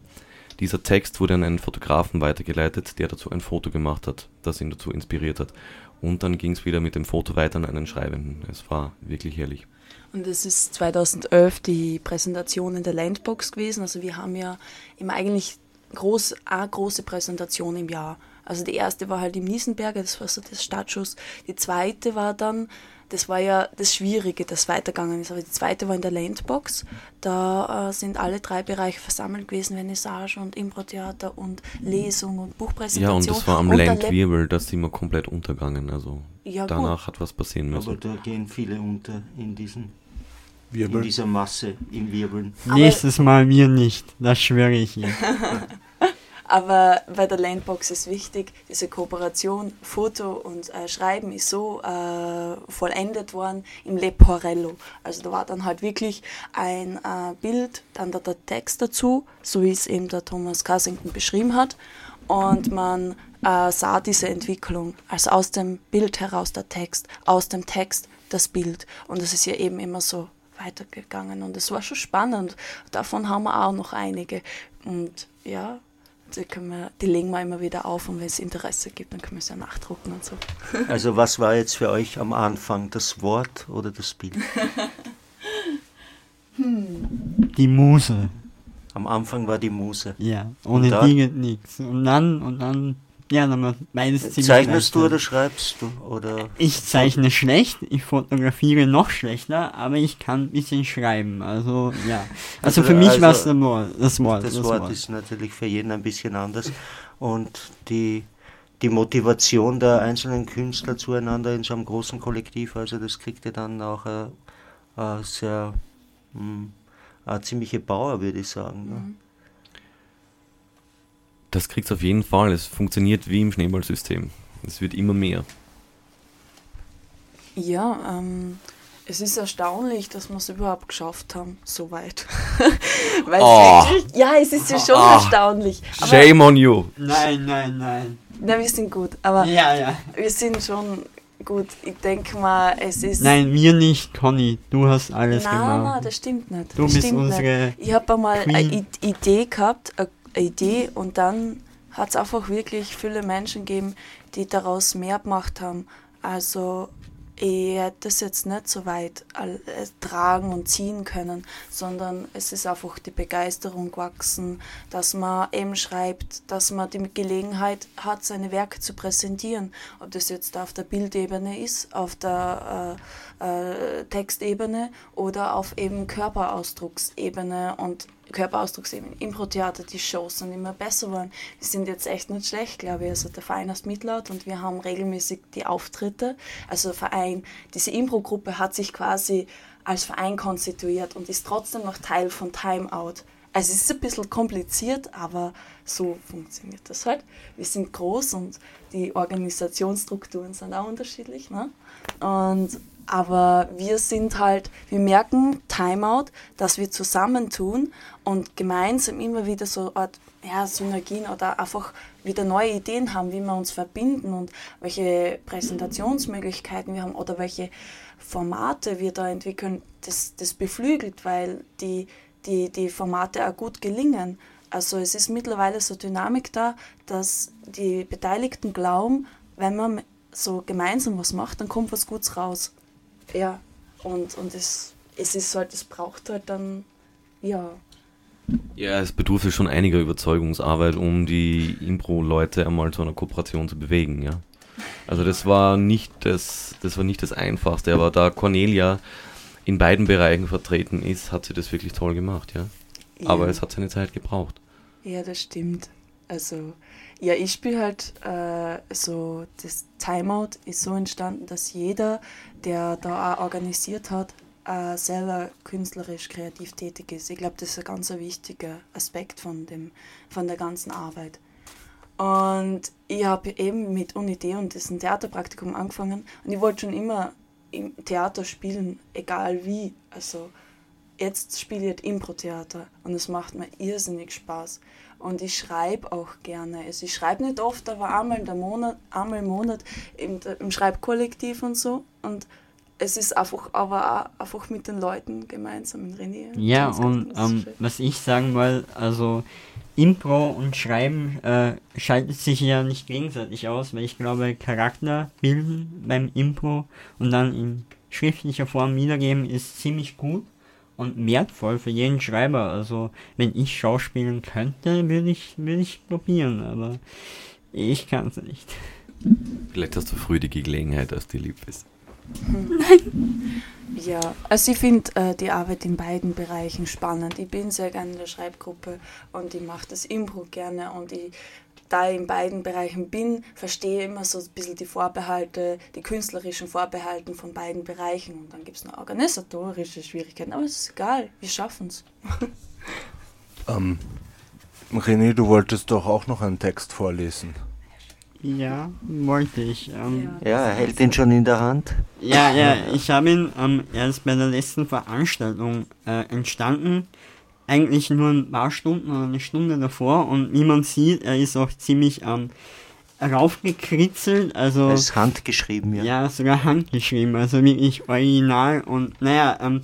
Dieser Text wurde an einen Fotografen weitergeleitet, der dazu ein Foto gemacht hat, das ihn dazu inspiriert hat. Und dann ging es wieder mit dem Foto weiter an einen Schreibenden. Es war wirklich herrlich.
Und es ist 2011 die Präsentation in der Landbox gewesen. Also wir haben ja immer eigentlich groß, eine große Präsentation im Jahr. Also die erste war halt im Niesenberger, das war so das Startschuss. Die zweite war dann, das war ja das Schwierige, das weitergegangen ist. Aber die zweite war in der Landbox. Da äh, sind alle drei Bereiche versammelt gewesen, Vernissage und Impro-Theater und Lesung und
Ja,
Buchpräsentation.
und das war am Landwirbel, da sind wir komplett untergegangen. Also
Ja, gut.
danach hat was passieren
Aber
müssen.
da gehen viele unter in, diesen, in
Wirbel.
dieser Masse im Wirbeln.
Aber-
nächstes Mal wir nicht, das schwöre ich Ihnen.
Aber bei der Landbox ist wichtig, diese Kooperation, Foto und äh, Schreiben ist so äh, vollendet worden im Leporello. Also da war dann halt wirklich ein äh, Bild, dann der, der Text dazu, so wie es eben der Thomas Cassington beschrieben hat. Und man äh, sah diese Entwicklung, also aus dem Bild heraus der Text, aus dem Text das Bild. Und das ist ja eben immer so weitergegangen und es war schon spannend. Davon haben wir auch noch einige. Und ja, die, können wir, die legen wir immer wieder auf und wenn es Interesse gibt, dann können wir es ja nachdrucken und so.
Also was war jetzt für euch am Anfang, das Wort oder das Bild?
Die Muse,
Am Anfang war die Muse.
ja, ohne geht nichts. Und dann, und dann, ja, dann war beides ziemlich
Zeichnest du
leicht.
oder schreibst du? Oder
Ich zeichne schlecht, ich fotografiere noch schlechter, aber ich kann ein bisschen schreiben. Also ja. Also,
Also,
für mich
also,
war es das Wort. Das Wort.
das Wort ist natürlich für jeden ein bisschen anders. Und die, die Motivation der einzelnen Künstler zueinander in so einem großen Kollektiv, also das kriegt ja dann auch eine, eine sehr mh, eine ziemliche Power, würde ich sagen. Ne?
Das kriegt's auf jeden Fall. Es funktioniert wie im Schneeballsystem. Es wird immer mehr.
Ja, ähm, es ist erstaunlich, dass wir es überhaupt geschafft haben, so weit. Weil
Oh.
es wirklich, ja, es ist ja schon
Ah.
erstaunlich. Aber,
Shame on you!
Nein, nein, nein.
na, wir sind gut, aber
Ja, ja.
wir sind schon gut. Ich denke mal, es ist...
Nein, wir nicht, Conny. Du hast alles
nein,
gemacht.
nein, das stimmt nicht.
Du
das
bist
stimmt
unsere
Nicht. Ich habe einmal
Queen.
eine Idee gehabt, eine Idee, und dann hat es einfach wirklich viele Menschen gegeben, die daraus mehr gemacht haben. Also ich hätte das jetzt nicht so weit äh, tragen und ziehen können, sondern es ist einfach die Begeisterung gewachsen, dass man eben schreibt, dass man die Gelegenheit hat, seine Werke zu präsentieren. Ob das jetzt auf der Bildebene ist, auf der äh, äh, Textebene oder auf eben Körperausdrucksebene und Körperausdrucksebene. Impro-Theater, die Shows sind immer besser geworden. Die sind jetzt echt nicht schlecht, glaube ich. Also der Verein heißt Mitlaut und wir haben regelmäßig die Auftritte. Also der Verein, diese Impro-Gruppe hat sich quasi als Verein konstituiert und ist trotzdem noch Teil von Timeout. Also es ist ein bisschen kompliziert, aber so funktioniert das halt. Wir sind groß und die Organisationsstrukturen sind auch unterschiedlich. Ne? Und, aber wir sind halt, wir merken Timeout, dass wir zusammentun und gemeinsam immer wieder so Art, ja, Synergien oder einfach wieder neue Ideen haben, wie wir uns verbinden und welche Präsentationsmöglichkeiten wir haben oder welche Formate wir da entwickeln, das, das beflügelt, weil die, die, die Formate auch gut gelingen. Also es ist mittlerweile so Dynamik da, dass die Beteiligten glauben, wenn man so gemeinsam was macht, dann kommt was Gutes raus. Ja, und, und es, es ist halt, es braucht halt dann, ja,
Ja, es bedurfte schon einiger Überzeugungsarbeit, um die Impro-Leute einmal zu einer Kooperation zu bewegen, ja. Also das war nicht das, das war nicht das Einfachste, aber da Cornelia in beiden Bereichen vertreten ist, hat sie das wirklich toll gemacht, ja. Aber
Ja.
es hat seine Zeit gebraucht.
Ja, das stimmt. Also, ja, ich spiele halt äh, so, das Timeout ist so entstanden, dass jeder, der da auch organisiert hat, äh, selber künstlerisch kreativ tätig ist. Ich glaube, das ist ein ganz wichtiger Aspekt von, dem, von der ganzen Arbeit. Und ich habe eben mit Unidee und diesem Theaterpraktikum angefangen und ich wollte schon immer im Theater spielen, egal wie. Also jetzt spiele ich halt Impro-Theater und es macht mir irrsinnig Spaß. Und ich schreibe auch gerne. Also ich schreibe nicht oft, aber einmal, im Monat, einmal im Monat im, im Schreibkollektiv und so. Und es ist einfach, aber auch einfach mit den Leuten gemeinsam in René.
Ja, und ähm, was ich sagen will, also Impro und Schreiben äh, schaltet sich ja nicht gegenseitig aus, weil ich glaube, Charakter bilden beim Impro und dann in schriftlicher Form wiedergeben ist ziemlich gut und wertvoll für jeden Schreiber. Also wenn ich schauspielen könnte, würde ich, würde ich probieren, aber ich kann es nicht.
Vielleicht hast du früh die Gelegenheit, dass dir lieb ist.
Nein. Ja, also ich finde äh, die Arbeit in beiden Bereichen spannend. Ich bin sehr gerne in der Schreibgruppe und ich mache das Impro gerne und ich, da ich in beiden Bereichen bin, verstehe immer so ein bisschen die Vorbehalte, die künstlerischen Vorbehalte von beiden Bereichen und dann gibt es noch organisatorische Schwierigkeiten, aber es ist egal, wir schaffen es.
ähm, René, du wolltest doch auch noch einen Text vorlesen.
Ja, wollte ich. Ähm,
ja, er hält ihn schon in der Hand.
Ja, ja, ich habe ihn ähm, erst bei der letzten Veranstaltung äh, entstanden. Eigentlich nur ein paar Stunden oder eine Stunde davor. Und wie man sieht, er ist auch ziemlich ähm, raufgekritzelt. Also, er
ist handgeschrieben, ja.
Ja, sogar handgeschrieben. Also wirklich original. Und naja, ähm,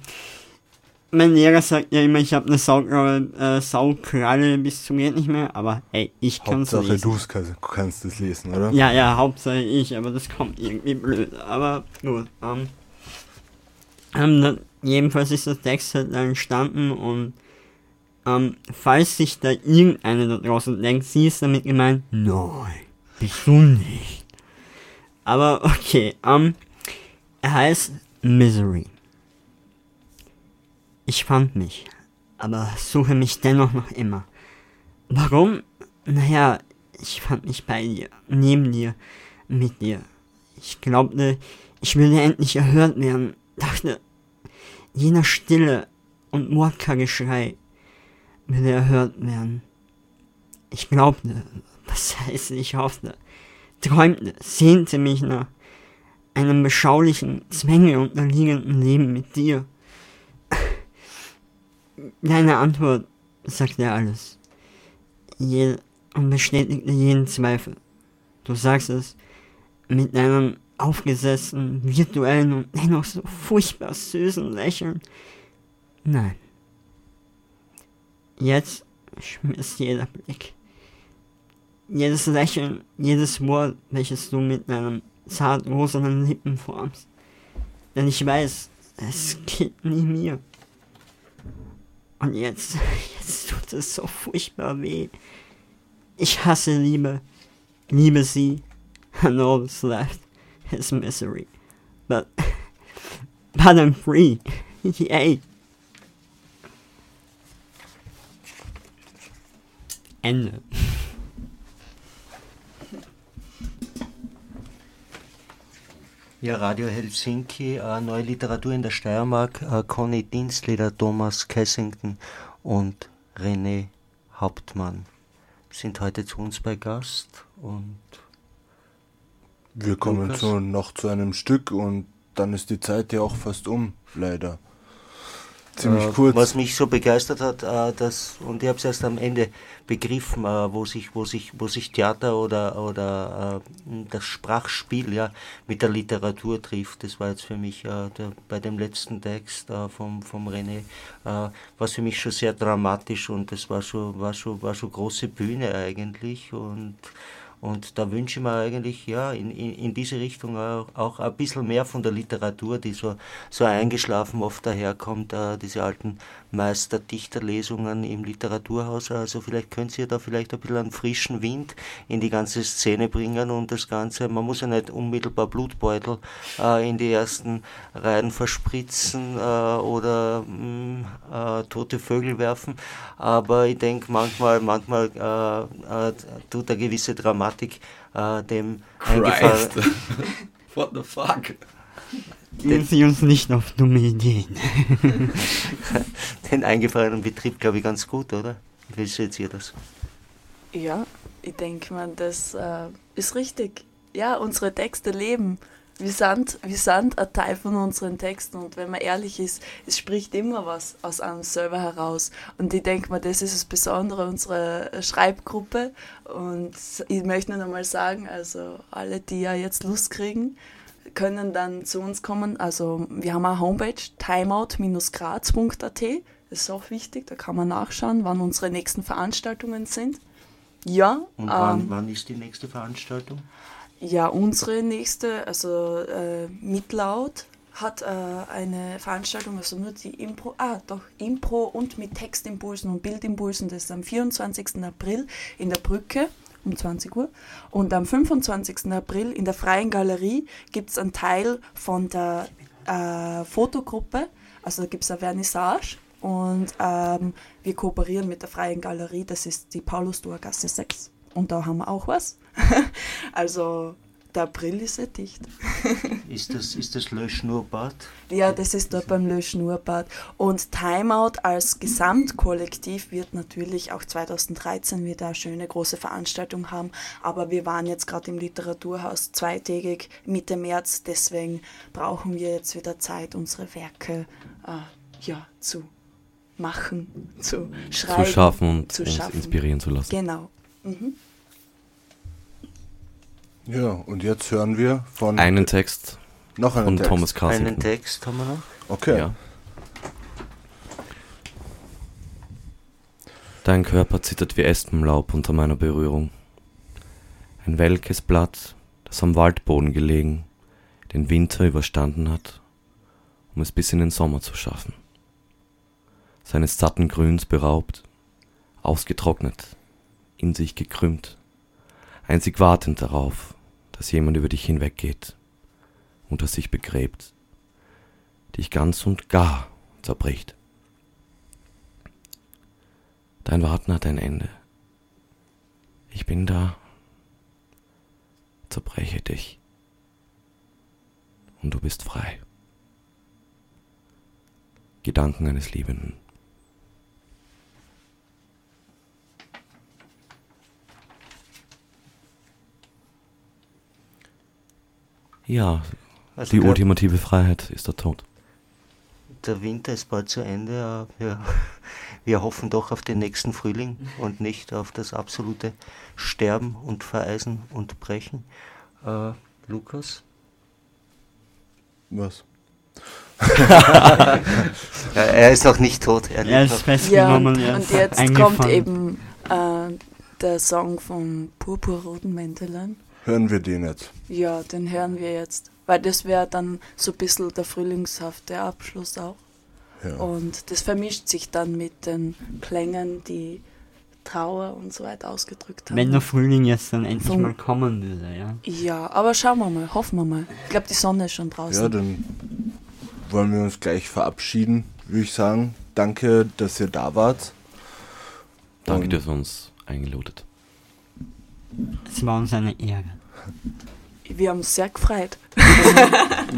mein Lehrer sagt ja immer, ich habe eine Saukralle, äh, Saukralle bis zum geht nicht mehr, aber hey, ich kann es
lesen. Hauptsache du kannst es lesen, oder?
Ja, ja, Hauptsache ich, aber das kommt irgendwie blöd. Aber gut, ähm, ähm, jedenfalls ist der Text halt entstanden und ähm, falls sich da irgendeiner da draußen denkt, sie ist damit gemeint, nein, bist du nicht. Aber okay, ähm, er heißt Misery. Ich fand mich, aber suche mich dennoch noch immer. Warum? Naja, ich fand mich bei dir, neben dir, mit dir. Ich glaubte, ich würde endlich erhört werden, dachte, jener Stille und Mordka-Geschrei würde erhört werden. Ich glaubte, was heißt ich hoffte, träumte, sehnte mich nach einem beschaulichen, Zwänge unterliegenden Leben mit dir. Deine Antwort sagt ja alles. Je und bestätigte jeden Zweifel. Du sagst es mit deinem aufgesetzten, virtuellen und dennoch so furchtbar süßen Lächeln. Nein. Jetzt schmiss jeder Blick. Jedes Lächeln, jedes Wort, welches du mit deinen zart rosanen Lippen formst. Denn ich weiß, es geht nie mir. Und jetzt, jetzt tut es so furchtbar weh. Ich hasse Liebe, liebe sie, and all that's left is misery. But, but I'm free, yay. Ende.
Ja, Radio Helsinki, äh, Neue Literatur in der Steiermark, äh, Conny Dienstleder, Thomas Kessington und René Hauptmann sind heute zu uns bei Gast und
wir kommen zu, noch zu einem Stück und dann ist die Zeit ja auch fast um, leider
ziemlich äh, kurz. Was mich so begeistert hat, äh, dass, und ich habe es erst am Ende begriffen, äh, wo, sich, wo, sich, wo sich Theater oder, oder das Sprachspiel ja, mit der Literatur trifft. Das war jetzt für mich der, bei dem letzten Text vom, vom René, war für mich schon sehr dramatisch und das war schon, war schon, war schon große Bühne eigentlich und und da wünsche ich mir eigentlich ja in, in, in diese Richtung auch, auch ein bisschen mehr von der Literatur, die so, so eingeschlafen oft daherkommt, äh, diese alten Meisterdichterlesungen im Literaturhaus. Also vielleicht könnt ihr da vielleicht ein bisschen einen frischen Wind in die ganze Szene bringen und das Ganze, man muss ja nicht unmittelbar Blutbeutel äh, in die ersten Reihen verspritzen äh, oder mh, mm, äh, tote Vögel werfen, aber ich denke manchmal, manchmal äh, äh, tut eine gewisse Dramatik dem
Christ. What the fuck?
Den sie uns nicht auf dumme Ideen.
Den eingefahrenen Betrieb, glaube ich, ganz gut, oder? Wie seht ihr das?
Ja, ich denke mal, das äh, ist richtig. Ja, unsere Texte leben. Wir sind, wir sind ein Teil von unseren Texten und wenn man ehrlich ist, es spricht immer was aus einem selber heraus. Und ich denke mal, das ist das Besondere unserer Schreibgruppe. Und ich möchte nur einmal sagen, also alle, die ja jetzt Lust kriegen, können dann zu uns kommen. Also wir haben eine Homepage, timeout-graz.at. Das ist auch wichtig, da kann man nachschauen, wann unsere nächsten Veranstaltungen sind. Ja.
Und wann, ähm, wann ist die nächste Veranstaltung?
Ja, unsere nächste, also äh, Mitlaut hat äh, eine Veranstaltung, also nur die Impro, ah doch, Impro und mit Textimpulsen und Bildimpulsen, das ist am 24. April in der Brücke um 20 Uhr. Und am 25. April in der Freien Galerie gibt es einen Teil von der äh, Fotogruppe, also gibt es eine Vernissage und ähm, wir kooperieren mit der Freien Galerie, das ist die Paulus-Duhr-Gasse 6 und da haben wir auch was. also der April ist ja dicht.
ist das, ist das Le Schnurrbad?
Ja, das ist dort beim Le Schnurrbad. Und Timeout als Gesamtkollektiv wird natürlich auch 2013 wieder eine schöne große Veranstaltung haben. Aber wir waren jetzt gerade im Literaturhaus zweitägig Mitte März. Deswegen brauchen wir jetzt wieder Zeit, unsere Werke äh, ja, zu machen, zu schreiben.
Zu schaffen und zu uns inspirieren zu lassen.
Genau. Mhm.
Ja, und jetzt hören wir von.
Einen Text.
Noch einen
von
Text.
Thomas Carsington.
Einen Text haben wir noch.
Okay.
Ja. Dein Körper zittert wie Espenlaub unter meiner Berührung. Ein welkes Blatt, das am Waldboden gelegen, den Winter überstanden hat, um es bis in den Sommer zu schaffen. Seines satten Grüns beraubt, ausgetrocknet, in sich gekrümmt, einzig wartend darauf, dass jemand über dich hinweggeht und das sich begräbt, dich ganz und gar zerbricht. Dein Warten hat ein Ende. Ich bin da, zerbreche dich und du bist frei. Gedanken eines Liebenden. Ja, also die ultimative Freiheit ist der Tod.
Der Winter ist bald zu Ende. Wir, wir hoffen doch auf den nächsten Frühling und nicht auf das absolute Sterben und Vereisen und Brechen. Äh, Lukas?
Was?
er ist noch nicht tot.
Er, er ist festgenommen.
Ja, und, und jetzt kommt eben äh, der Song von Purpurroten Mäntelein.
Hören wir den jetzt?
Ja, den hören wir jetzt. Weil das wäre dann so ein bisschen der frühlingshafte Abschluss auch. Ja. Und das vermischt sich dann mit den Klängen, die Trauer und so weiter ausgedrückt haben.
Wenn der Frühling jetzt dann endlich Von, mal kommen würde, ja.
Ja, aber schauen wir mal, hoffen wir mal. Ich glaube, die Sonne ist schon draußen.
Ja, dann wollen wir uns gleich verabschieden, würde ich sagen. Danke, dass ihr da wart.
Danke, dass ihr uns eingelotet.
Es war uns eine Ehre.
Wir haben uns sehr gefreut.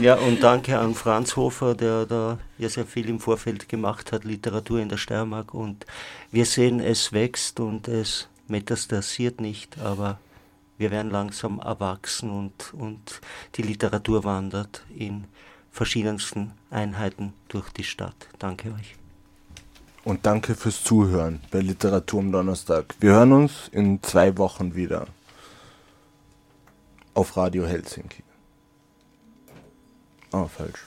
ja, und danke an Franz Hofer, der da ja sehr viel im Vorfeld gemacht hat, Literatur in der Steiermark. Und wir sehen, es wächst und es metastasiert nicht, aber wir werden langsam erwachsen und, und die Literatur wandert in verschiedensten Einheiten durch die Stadt. Danke euch.
Und danke fürs Zuhören bei Literatur am Donnerstag. Wir hören uns in zwei Wochen wieder auf Radio Helsinki. Ah, oh, falsch.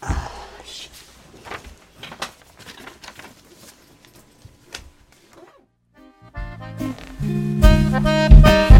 Ah, Thank